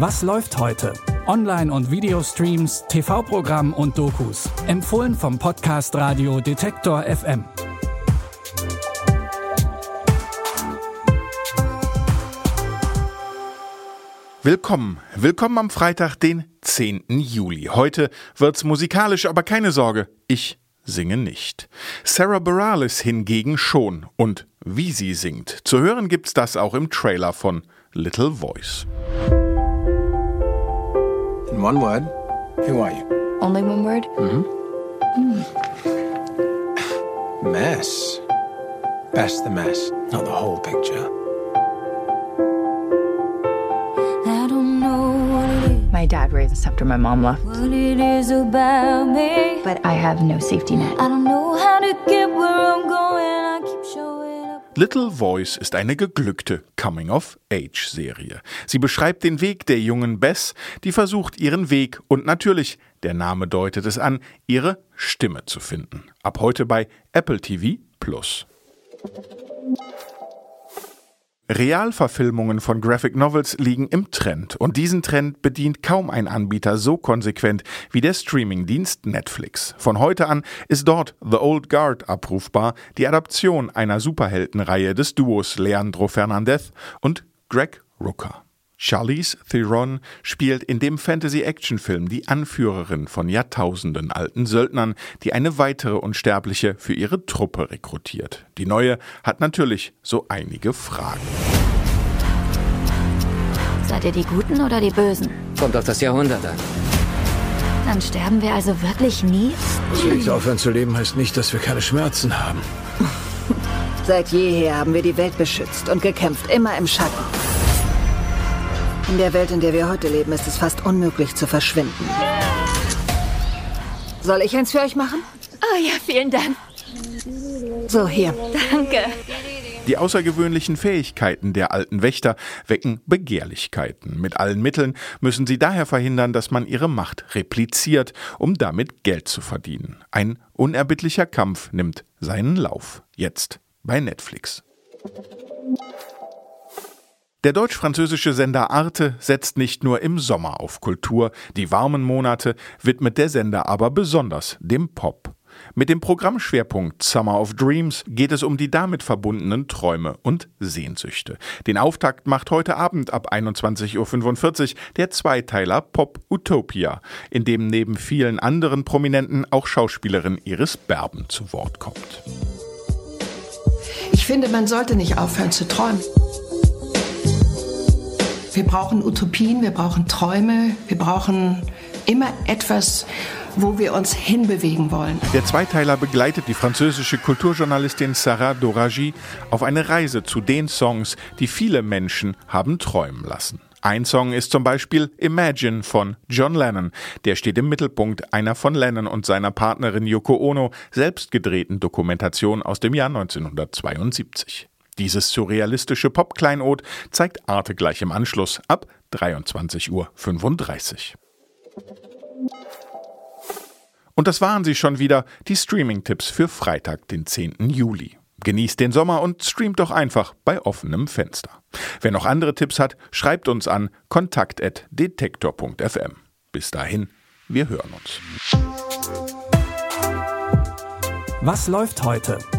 Was läuft heute? Online- und Videostreams, TV-Programm und Dokus. Empfohlen vom Podcast Radio Detektor FM. Willkommen, willkommen am Freitag, den 10. Juli. Heute wird's musikalisch, aber keine Sorge, ich singe nicht. Sarah Bareilles hingegen schon und wie sie singt. Zu hören gibt's das auch im Trailer von Little Voice. In one word, who are you? Only one word? Mm-hmm. Mess. Best the mess, not the whole picture. I don't know what it is, My dad raised us after my mom left, what it is about me. but I have no safety net. I don't know how to get where I'm Little Voice ist eine geglückte Coming-of-Age-Serie. Sie beschreibt den Weg der jungen Bess, die versucht, ihren Weg und natürlich, der Name deutet es an, ihre Stimme zu finden. Ab heute bei Apple TV Plus. Realverfilmungen von Graphic Novels liegen im Trend und diesen Trend bedient kaum ein Anbieter so konsequent wie der Streamingdienst Netflix. Von heute an ist dort The Old Guard abrufbar, die Adaption einer Superheldenreihe des Duos Leandro Fernandez und Greg Rooker. Charlize Theron spielt in dem Fantasy-Action-Film die Anführerin von Jahrtausenden alten Söldnern, die eine weitere Unsterbliche für ihre Truppe rekrutiert. Die neue hat natürlich so einige Fragen. Seid ihr die Guten oder die Bösen? Kommt auf das Jahrhundert an. Dann sterben wir also wirklich nie? Nicht aufhören zu leben heißt nicht, dass wir keine Schmerzen haben. Seit jeher haben wir die Welt beschützt und gekämpft, immer im Schatten. In der Welt, in der wir heute leben, ist es fast unmöglich zu verschwinden. Soll ich eins für euch machen? Oh ja, vielen Dank. So, hier. Danke. Die außergewöhnlichen Fähigkeiten der alten Wächter wecken Begehrlichkeiten. Mit allen Mitteln müssen sie daher verhindern, dass man ihre Macht repliziert, um damit Geld zu verdienen. Ein unerbittlicher Kampf nimmt seinen Lauf. Jetzt bei Netflix. Der deutsch-französische Sender Arte setzt nicht nur im Sommer auf Kultur, die warmen Monate widmet der Sender aber besonders dem Pop. Mit dem Programmschwerpunkt Summer of Dreams geht es um die damit verbundenen Träume und Sehnsüchte. Den Auftakt macht heute Abend ab 21.45 Uhr der Zweiteiler Pop Utopia, in dem neben vielen anderen Prominenten auch Schauspielerin Iris Berben zu Wort kommt. Ich finde, man sollte nicht aufhören zu träumen. Wir brauchen Utopien, wir brauchen Träume, wir brauchen immer etwas, wo wir uns hinbewegen wollen. Der Zweiteiler begleitet die französische Kulturjournalistin Sarah Doragi auf eine Reise zu den Songs, die viele Menschen haben träumen lassen. Ein Song ist zum Beispiel Imagine von John Lennon. Der steht im Mittelpunkt einer von Lennon und seiner Partnerin Yoko Ono selbst gedrehten Dokumentation aus dem Jahr 1972. Dieses surrealistische Pop-Kleinod zeigt Arte gleich im Anschluss ab 23.35 Uhr. Und das waren sie schon wieder, die Streaming-Tipps für Freitag, den 10. Juli. Genießt den Sommer und streamt doch einfach bei offenem Fenster. Wer noch andere Tipps hat, schreibt uns an kontakt.detektor.fm. Bis dahin, wir hören uns. Was läuft heute?